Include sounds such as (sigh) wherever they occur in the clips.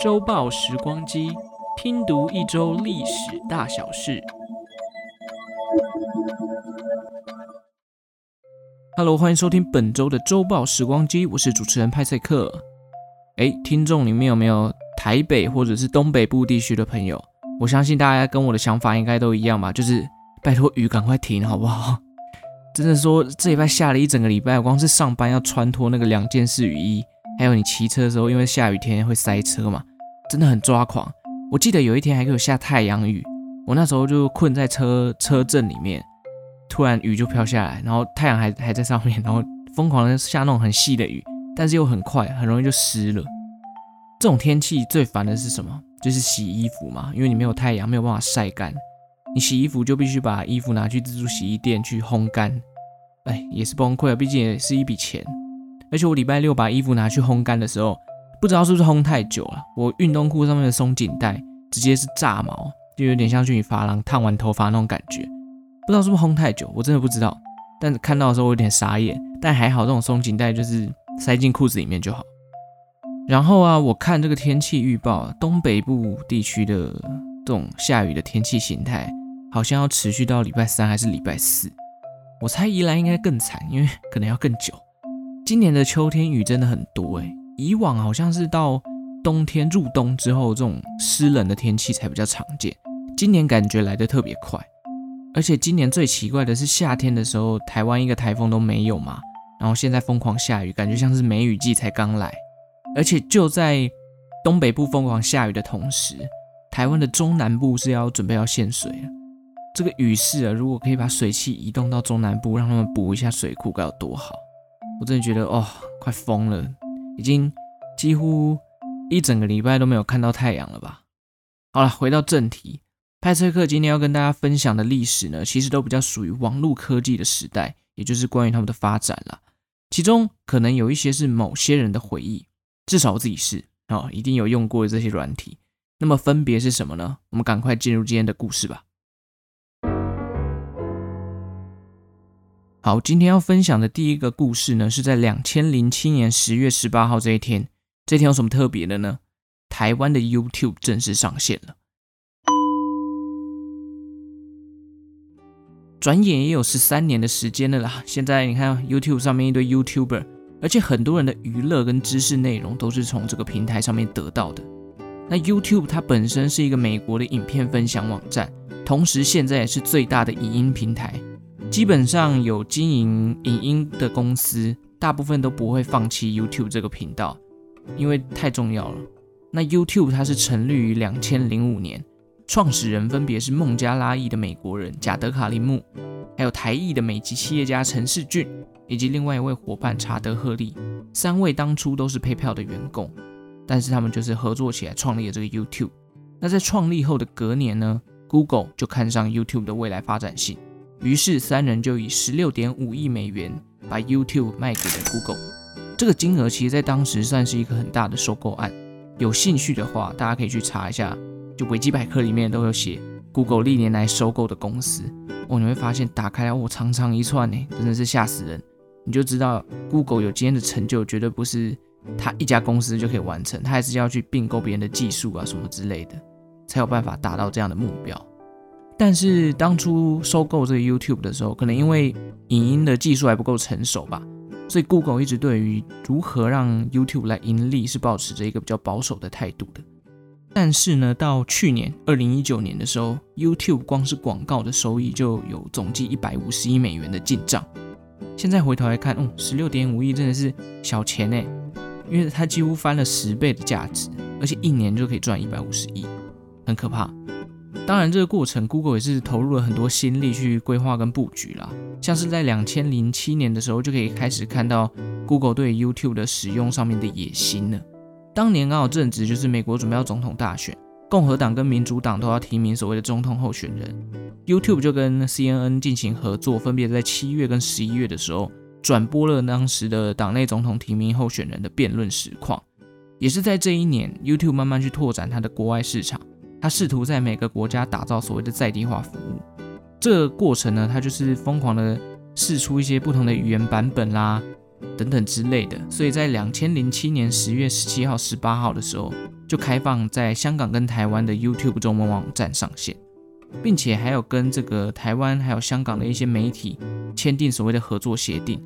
周报时光机，听读一周历史大小事。Hello，欢迎收听本周的周报时光机，我是主持人派翠克。哎，听众里面有没有台北或者是东北部地区的朋友？我相信大家跟我的想法应该都一样吧，就是拜托雨赶快停，好不好？真的说这礼拜下了一整个礼拜，我光是上班要穿脱那个两件式雨衣，还有你骑车的时候，因为下雨天会塞车嘛，真的很抓狂。我记得有一天还给我下太阳雨，我那时候就困在车车阵里面，突然雨就飘下来，然后太阳还还在上面，然后疯狂的下那种很细的雨，但是又很快，很容易就湿了。这种天气最烦的是什么？就是洗衣服嘛，因为你没有太阳，没有办法晒干。你洗衣服就必须把衣服拿去自助洗衣店去烘干，哎，也是崩溃啊，毕竟也是一笔钱。而且我礼拜六把衣服拿去烘干的时候，不知道是不是烘太久了，我运动裤上面的松紧带直接是炸毛，就有点像去你发廊烫完头发那种感觉。不知道是不是烘太久，我真的不知道。但是看到的时候我有点傻眼，但还好这种松紧带就是塞进裤子里面就好。然后啊，我看这个天气预报，东北部地区的这种下雨的天气形态，好像要持续到礼拜三还是礼拜四。我猜宜兰应该更惨，因为可能要更久。今年的秋天雨真的很多诶，以往好像是到冬天入冬之后，这种湿冷的天气才比较常见。今年感觉来得特别快，而且今年最奇怪的是夏天的时候，台湾一个台风都没有嘛，然后现在疯狂下雨，感觉像是梅雨季才刚来。而且就在东北部疯狂下雨的同时，台湾的中南部是要准备要限水了。这个雨势啊，如果可以把水汽移动到中南部，让他们补一下水库，该有多好！我真的觉得哦，快疯了，已经几乎一整个礼拜都没有看到太阳了吧？好了，回到正题，派翠克今天要跟大家分享的历史呢，其实都比较属于网络科技的时代，也就是关于他们的发展了。其中可能有一些是某些人的回忆。至少我自己是哦，一定有用过这些软体。那么分别是什么呢？我们赶快进入今天的故事吧。好，今天要分享的第一个故事呢，是在两千零七年十月十八号这一天。这天有什么特别的呢？台湾的 YouTube 正式上线了。转眼也有十三年的时间了啦。现在你看 YouTube 上面一堆 YouTuber。而且很多人的娱乐跟知识内容都是从这个平台上面得到的。那 YouTube 它本身是一个美国的影片分享网站，同时现在也是最大的影音平台。基本上有经营影音的公司，大部分都不会放弃 YouTube 这个频道，因为太重要了。那 YouTube 它是成立于两千零五年，创始人分别是孟加拉裔的美国人贾德卡林木，还有台裔的美籍企业家陈世俊。以及另外一位伙伴查德·赫利，三位当初都是 PayPal 的员工，但是他们就是合作起来创立了这个 YouTube。那在创立后的隔年呢，Google 就看上 YouTube 的未来发展性，于是三人就以十六点五亿美元把 YouTube 卖给了 Google。这个金额其实在当时算是一个很大的收购案。有兴趣的话，大家可以去查一下，就维基百科里面都有写 Google 历年来收购的公司哦，你会发现打开来哦，长长一串呢，真的是吓死人。你就知道，Google 有今天的成就，绝对不是他一家公司就可以完成，他还是要去并购别人的技术啊什么之类的，才有办法达到这样的目标。但是当初收购这个 YouTube 的时候，可能因为影音的技术还不够成熟吧，所以 Google 一直对于如何让 YouTube 来盈利是保持着一个比较保守的态度的。但是呢，到去年二零一九年的时候，YouTube 光是广告的收益就有总计一百五十亿美元的进账。现在回头来看，哦，十六点五亿真的是小钱哎，因为它几乎翻了十倍的价值，而且一年就可以赚一百五十亿，很可怕。当然，这个过程，Google 也是投入了很多心力去规划跟布局啦。像是在两千零七年的时候，就可以开始看到 Google 对 YouTube 的使用上面的野心了。当年刚好正值就是美国准备要总统大选。共和党跟民主党都要提名所谓的总统候选人，YouTube 就跟 CNN 进行合作，分别在七月跟十一月的时候转播了当时的党内总统提名候选人的辩论实况。也是在这一年，YouTube 慢慢去拓展它的国外市场，他试图在每个国家打造所谓的在地化服务。这过程呢，他就是疯狂的试出一些不同的语言版本啦，等等之类的。所以在两千零七年十月十七号、十八号的时候，就开放在香港跟台湾的 YouTube 中文网站上线，并且还有跟这个台湾还有香港的一些媒体签订所谓的合作协定。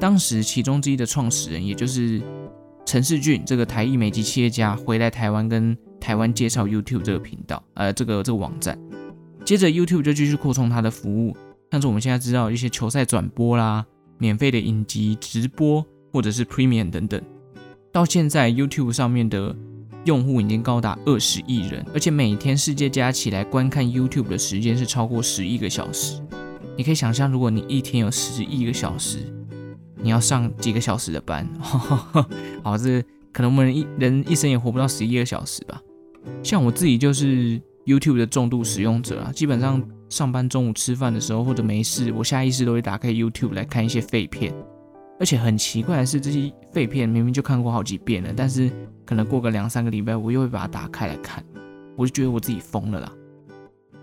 当时其中之一的创始人，也就是陈世俊这个台裔美籍企业家，回来台湾跟台湾介绍 YouTube 这个频道，呃，这个这个网站。接着 YouTube 就继续扩充它的服务，像是我们现在知道一些球赛转播啦、免费的影集直播，或者是 Premium 等等。到现在 YouTube 上面的用户已经高达二十亿人，而且每天世界加起来观看 YouTube 的时间是超过十亿个小时。你可以想象，如果你一天有十亿个小时，你要上几个小时的班？(laughs) 好，这可能我们人一人一生也活不到十一个小时吧。像我自己就是。YouTube 的重度使用者啊，基本上上班中午吃饭的时候或者没事，我下意识都会打开 YouTube 来看一些废片。而且很奇怪的是，这些废片明明就看过好几遍了，但是可能过个两三个礼拜，我又会把它打开来看，我就觉得我自己疯了啦。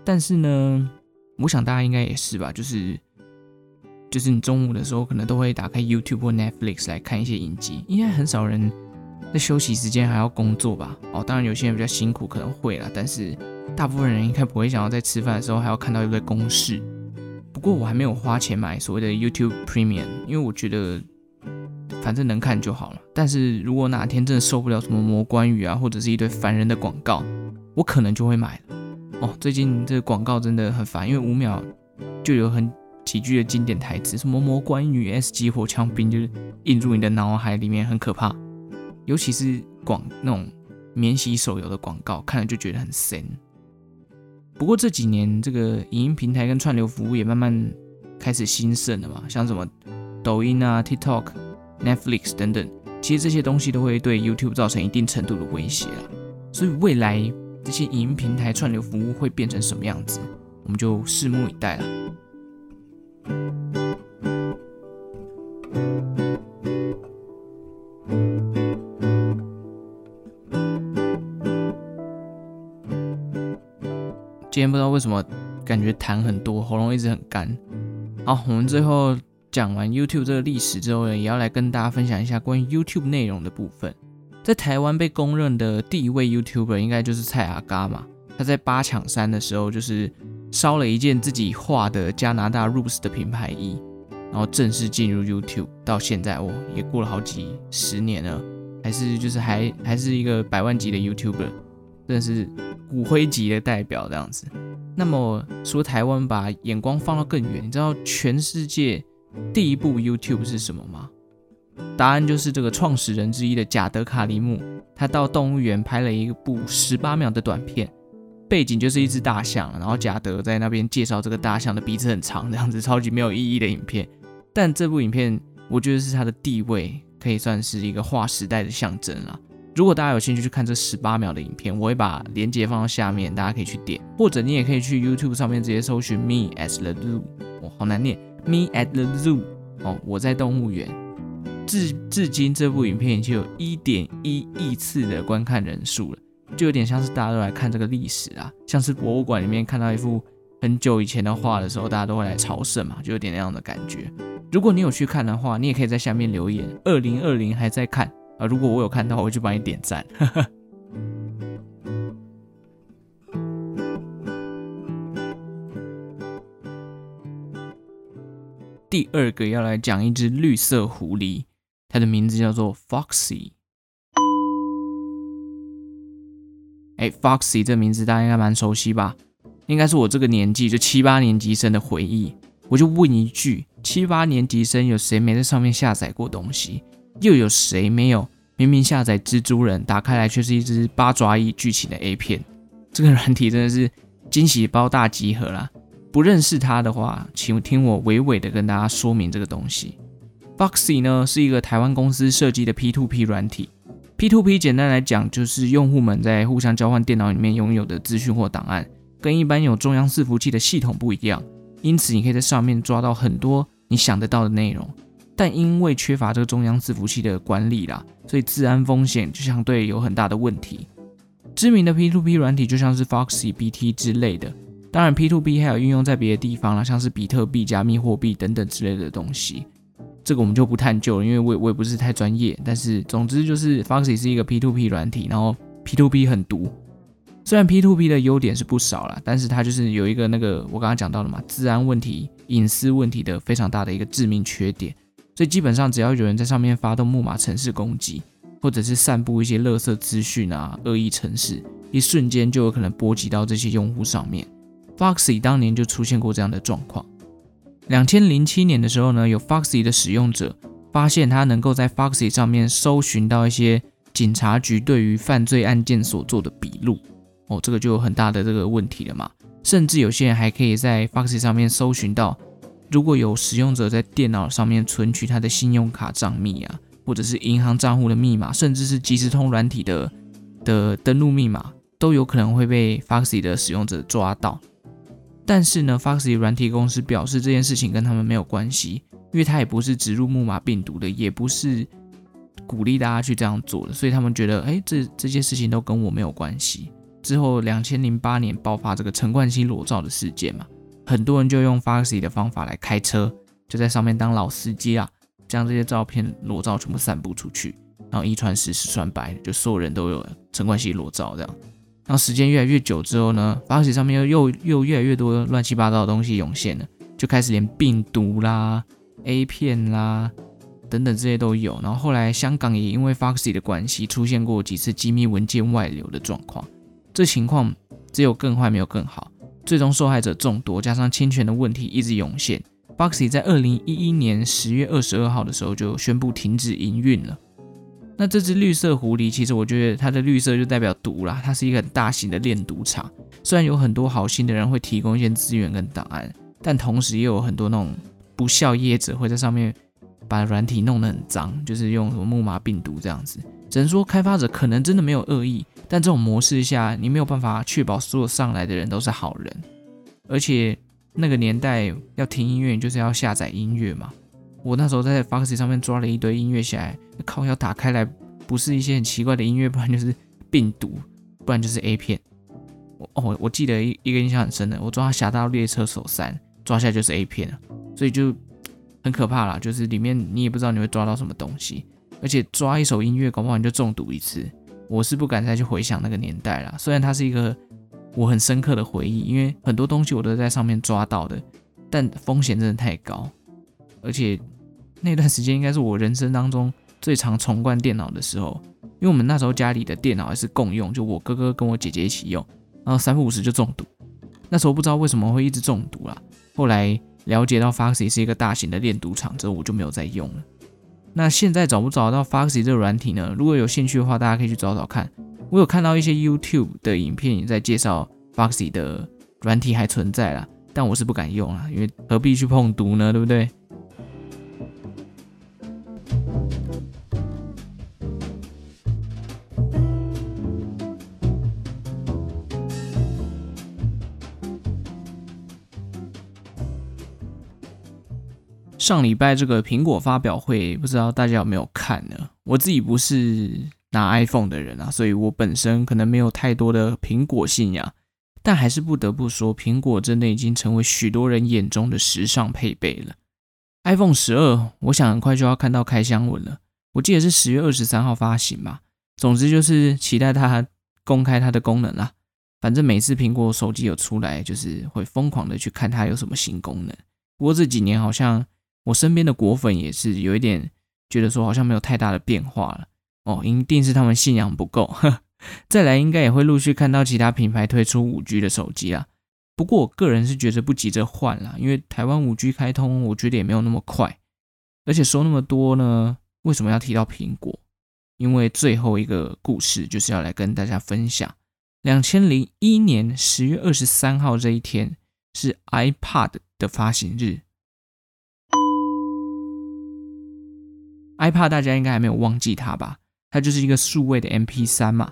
但是呢，我想大家应该也是吧，就是就是你中午的时候可能都会打开 YouTube 或 Netflix 来看一些影集，应该很少人在休息时间还要工作吧？哦，当然有些人比较辛苦可能会啦，但是。大部分人应该不会想要在吃饭的时候还要看到一堆公式。不过我还没有花钱买所谓的 YouTube Premium，因为我觉得反正能看就好了。但是如果哪天真的受不了什么魔关羽啊，或者是一堆烦人的广告，我可能就会买了。哦，最近这个广告真的很烦，因为五秒就有很几句的经典台词，什么魔关羽 S 级火枪兵，就是印入你的脑海里面，很可怕。尤其是广那种免洗手游的广告，看了就觉得很神。不过这几年，这个影音平台跟串流服务也慢慢开始兴盛了嘛，像什么抖音啊、TikTok、Netflix 等等，其实这些东西都会对 YouTube 造成一定程度的威胁了。所以未来这些影音平台串流服务会变成什么样子，我们就拭目以待了。今天不知道为什么感觉痰很多，喉咙一直很干。好，我们最后讲完 YouTube 这个历史之后呢，也要来跟大家分享一下关于 YouTube 内容的部分。在台湾被公认的第一位 YouTuber 应该就是蔡阿嘎嘛。他在八抢三的时候，就是烧了一件自己画的加拿大 Roots 的品牌衣，然后正式进入 YouTube。到现在哦，也过了好几十年了，还是就是还还是一个百万级的 YouTuber，真的是。骨灰级的代表这样子，那么说台湾把眼光放到更远，你知道全世界第一部 YouTube 是什么吗？答案就是这个创始人之一的贾德卡里姆，他到动物园拍了一部十八秒的短片，背景就是一只大象，然后贾德在那边介绍这个大象的鼻子很长，这样子超级没有意义的影片。但这部影片，我觉得是他的地位可以算是一个划时代的象征了。如果大家有兴趣去看这十八秒的影片，我会把链接放到下面，大家可以去点，或者你也可以去 YouTube 上面直接搜寻 Me at the Zoo，哦，好难念，Me at the Zoo，哦，我在动物园。至至今这部影片已经有一点一亿次的观看人数了，就有点像是大家都来看这个历史啊，像是博物馆里面看到一幅很久以前的画的时候，大家都会来朝圣嘛，就有点那样的感觉。如果你有去看的话，你也可以在下面留言，二零二零还在看。啊！如果我有看到，我就帮你点赞。(laughs) 第二个要来讲一只绿色狐狸，它的名字叫做 Foxy。哎，Foxy 这名字大家应该蛮熟悉吧？应该是我这个年纪就七八年级生的回忆。我就问一句：七八年级生有谁没在上面下载过东西？又有谁没有？明明下载蜘蛛人，打开来却是一只八爪鱼剧情的 A 片。这个软体真的是惊喜包大集合啦！不认识它的话，请听我娓娓的跟大家说明这个东西。Foxy 呢是一个台湾公司设计的 P2P 软体。P2P 简单来讲就是用户们在互相交换电脑里面拥有的资讯或档案，跟一般有中央伺服器的系统不一样，因此你可以在上面抓到很多你想得到的内容。但因为缺乏这个中央伺服器的管理啦，所以治安风险就相对有很大的问题。知名的 P2P 软体就像是 Foxy BT 之类的，当然 P2P 还有运用在别的地方啦，像是比特币、加密货币等等之类的东西。这个我们就不探究了，因为我也我也不是太专业。但是总之就是 Foxy 是一个 P2P 软体，然后 P2P 很毒。虽然 P2P 的优点是不少啦，但是它就是有一个那个我刚刚讲到的嘛，治安问题、隐私问题的非常大的一个致命缺点。所以基本上只要有人在上面发动木马程式攻击，或者是散布一些垃圾资讯啊、恶意程式，一瞬间就有可能波及到这些用户上面。Foxy 当年就出现过这样的状况。两千零七年的时候呢，有 Foxy 的使用者发现他能够在 Foxy 上面搜寻到一些警察局对于犯罪案件所做的笔录。哦，这个就有很大的这个问题了嘛。甚至有些人还可以在 Foxy 上面搜寻到，如果有使用者在电脑上面存取他的信用卡账密啊，或者是银行账户的密码，甚至是即时通软体的的登录密码，都有可能会被 Foxy 的使用者抓到。但是呢，Foxy 软体公司表示这件事情跟他们没有关系，因为他也不是植入木马病毒的，也不是鼓励大家去这样做的，所以他们觉得，哎，这这些事情都跟我没有关系。之后，两千零八年爆发这个陈冠希裸照的事件嘛，很多人就用 Foxy 的方法来开车，就在上面当老司机啊，将这些照片裸照全部散布出去，然后一传十，十传百，就所有人都有陈冠希裸照这样。然后时间越来越久之后呢，Foxy 上面又又又越来越多乱七八糟的东西涌现了，就开始连病毒啦、A 片啦等等这些都有。然后后来香港也因为 Foxy 的关系，出现过几次机密文件外流的状况。这情况只有更坏，没有更好。最终受害者众多，加上侵权的问题一直涌现，Boxy 在二零一一年十月二十二号的时候就宣布停止营运了。那这只绿色狐狸，其实我觉得它的绿色就代表毒啦，它是一个很大型的炼毒厂。虽然有很多好心的人会提供一些资源跟档案，但同时也有很多那种不肖业者会在上面把软体弄得很脏，就是用什么木马病毒这样子。只能说开发者可能真的没有恶意。但这种模式下，你没有办法确保所有上来的人都是好人，而且那个年代要听音乐就是要下载音乐嘛。我那时候在 Foxy 上面抓了一堆音乐下来，靠，要打开来不是一些很奇怪的音乐，不然就是病毒，不然就是 A 片。我哦，我记得一一个印象很深的，我抓《侠盗猎车手三》，抓下就是 A 片，所以就很可怕啦，就是里面你也不知道你会抓到什么东西，而且抓一首音乐，搞不好你就中毒一次。我是不敢再去回想那个年代了，虽然它是一个我很深刻的回忆，因为很多东西我都在上面抓到的，但风险真的太高，而且那段时间应该是我人生当中最常重灌电脑的时候，因为我们那时候家里的电脑还是共用，就我哥哥跟我姐姐一起用，然后三不五时就中毒，那时候不知道为什么会一直中毒啦，后来了解到 Foxy 是一个大型的炼毒厂之后，我就没有再用了。那现在找不找到 Foxy 这个软体呢？如果有兴趣的话，大家可以去找找看。我有看到一些 YouTube 的影片也在介绍 Foxy 的软体还存在啦，但我是不敢用啊，因为何必去碰毒呢？对不对？上礼拜这个苹果发表会，不知道大家有没有看呢？我自己不是拿 iPhone 的人啊，所以我本身可能没有太多的苹果信仰，但还是不得不说，苹果真的已经成为许多人眼中的时尚配备了。iPhone 十二，我想很快就要看到开箱文了，我记得是十月二十三号发行吧。总之就是期待它公开它的功能啦。反正每次苹果手机有出来，就是会疯狂的去看它有什么新功能。不过这几年好像。我身边的果粉也是有一点觉得说好像没有太大的变化了哦，一定是他们信仰不够。呵，(laughs) 再来应该也会陆续看到其他品牌推出五 G 的手机啦。不过我个人是觉得不急着换啦，因为台湾五 G 开通，我觉得也没有那么快。而且说那么多呢，为什么要提到苹果？因为最后一个故事就是要来跟大家分享，两千零一年十月二十三号这一天是 iPad 的发行日。iPad 大家应该还没有忘记它吧？它就是一个数位的 MP3 嘛。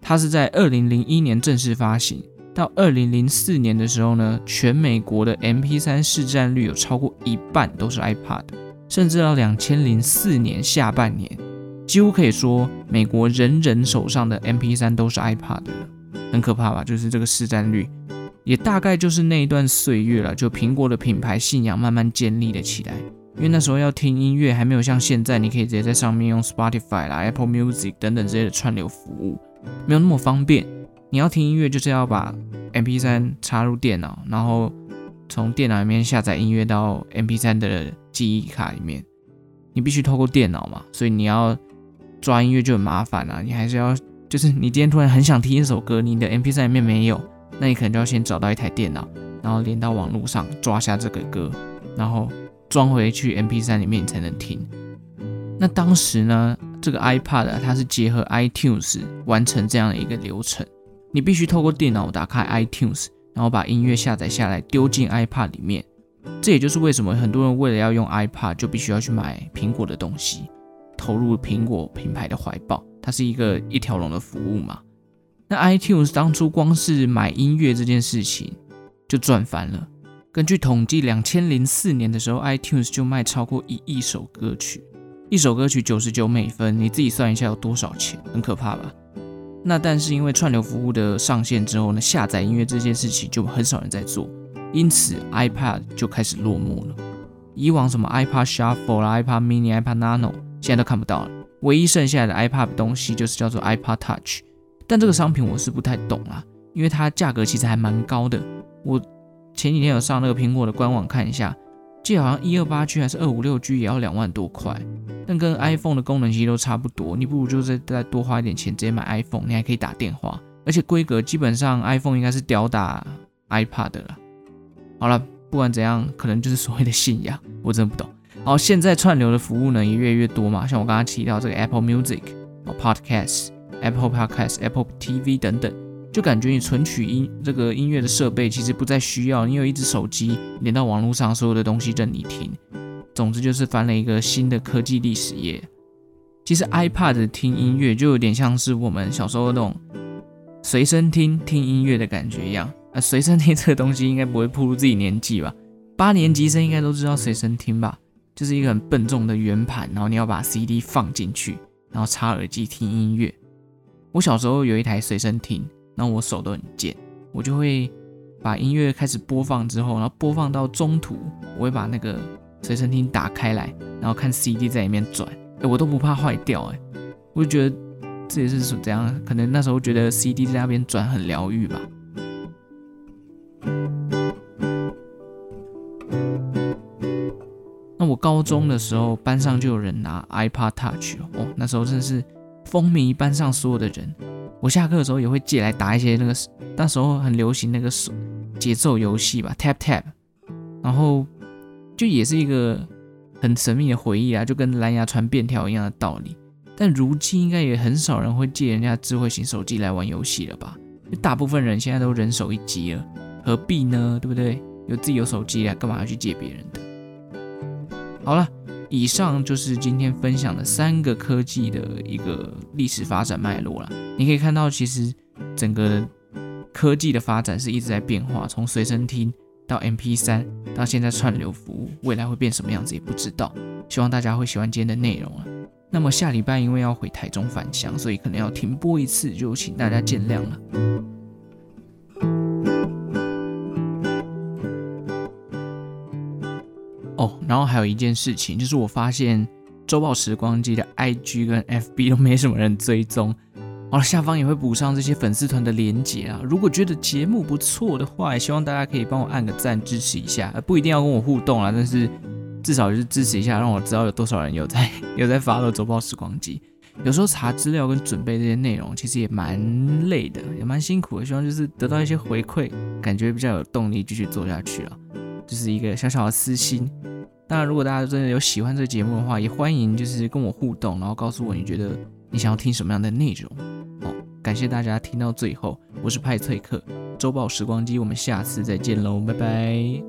它是在二零零一年正式发行，到二零零四年的时候呢，全美国的 MP3 市占率有超过一半都是 iPad 甚至到两千零四年下半年，几乎可以说美国人人手上的 MP3 都是 iPad 的，很可怕吧？就是这个市占率，也大概就是那一段岁月了，就苹果的品牌信仰慢慢建立了起来。因为那时候要听音乐还没有像现在，你可以直接在上面用 Spotify 啦、Apple Music 等等这些的串流服务，没有那么方便。你要听音乐，就是要把 MP3 插入电脑，然后从电脑里面下载音乐到 MP3 的记忆卡里面。你必须透过电脑嘛，所以你要抓音乐就很麻烦啊。你还是要，就是你今天突然很想听一首歌，你的 MP3 里面没有，那你可能就要先找到一台电脑，然后连到网络上抓下这个歌，然后装回去 MP3 里面你才能听。那当时呢，这个 iPad，它是结合 iTunes 完成这样的一个流程。你必须透过电脑打开 iTunes，然后把音乐下载下来丢进 iPad 里面。这也就是为什么很多人为了要用 iPad，就必须要去买苹果的东西，投入苹果品牌的怀抱。它是一个一条龙的服务嘛。那 iTunes 当初光是买音乐这件事情就赚翻了。根据统计，两千零四年的时候，iTunes 就卖超过一亿首歌曲，一首歌曲九十九美分，你自己算一下有多少钱？很可怕吧？那但是因为串流服务的上线之后呢，下载音乐这件事情就很少人在做，因此 iPad 就开始落寞了。以往什么 iPad Shuffle 啦、iPad Mini、iPad Nano，现在都看不到了。唯一剩下的 iPad 东西就是叫做 iPad Touch，但这个商品我是不太懂啦，因为它价格其实还蛮高的。我前几天有上那个苹果的官网看一下。记好像一二八 G 还是二五六 G 也要两万多块，但跟 iPhone 的功能其实都差不多。你不如就是再多花一点钱直接买 iPhone，你还可以打电话，而且规格基本上 iPhone 应该是吊打 iPad 了。好了，不管怎样，可能就是所谓的信仰，我真的不懂。好，现在串流的服务呢也越来越多嘛，像我刚刚提到这个 Apple Music、Podcast、Apple Podcast、Apple TV 等等。就感觉你存取音这个音乐的设备其实不再需要，你有一只手机连到网络上，所有的东西任你听。总之就是翻了一个新的科技历史页。其实 iPad 听音乐就有点像是我们小时候那种随身听听音乐的感觉一样。啊，随身听这个东西应该不会暴露自己年纪吧？八年级生应该都知道随身听吧？就是一个很笨重的圆盘，然后你要把 CD 放进去，然后插耳机听音乐。我小时候有一台随身听。然后我手都很贱，我就会把音乐开始播放之后，然后播放到中途，我会把那个随身听打开来，然后看 CD 在里面转，哎，我都不怕坏掉，哎，我就觉得这也是怎样，可能那时候觉得 CD 在那边转很疗愈吧。那我高中的时候，班上就有人拿 iPad Touch 哦，那时候真的是风靡班上所有的人。我下课的时候也会借来打一些那个，那时候很流行那个手节奏游戏吧，tap tap，然后就也是一个很神秘的回忆啊，就跟蓝牙传便条一样的道理。但如今应该也很少人会借人家智慧型手机来玩游戏了吧？大部分人现在都人手一机了，何必呢？对不对？有自己有手机啊，干嘛要去借别人的？好了。以上就是今天分享的三个科技的一个历史发展脉络了。你可以看到，其实整个科技的发展是一直在变化，从随身听到 MP3，到现在串流服务，未来会变什么样子也不知道。希望大家会喜欢今天的内容了。那么下礼拜因为要回台中返乡，所以可能要停播一次，就请大家见谅了。哦，然后还有一件事情，就是我发现周报时光机的 IG 跟 FB 都没什么人追踪，好了，下方也会补上这些粉丝团的连结啊。如果觉得节目不错的话，也希望大家可以帮我按个赞支持一下，不一定要跟我互动啊，但是至少就是支持一下，让我知道有多少人有在 (laughs) 有在 follow 周报时光机。有时候查资料跟准备这些内容，其实也蛮累的，也蛮辛苦的。希望就是得到一些回馈，感觉比较有动力继续做下去了。就是一个小小的私心。当然，如果大家真的有喜欢这个节目的话，也欢迎就是跟我互动，然后告诉我你觉得你想要听什么样的内容。好，感谢大家听到最后，我是派翠克，周报时光机，我们下次再见喽，拜拜。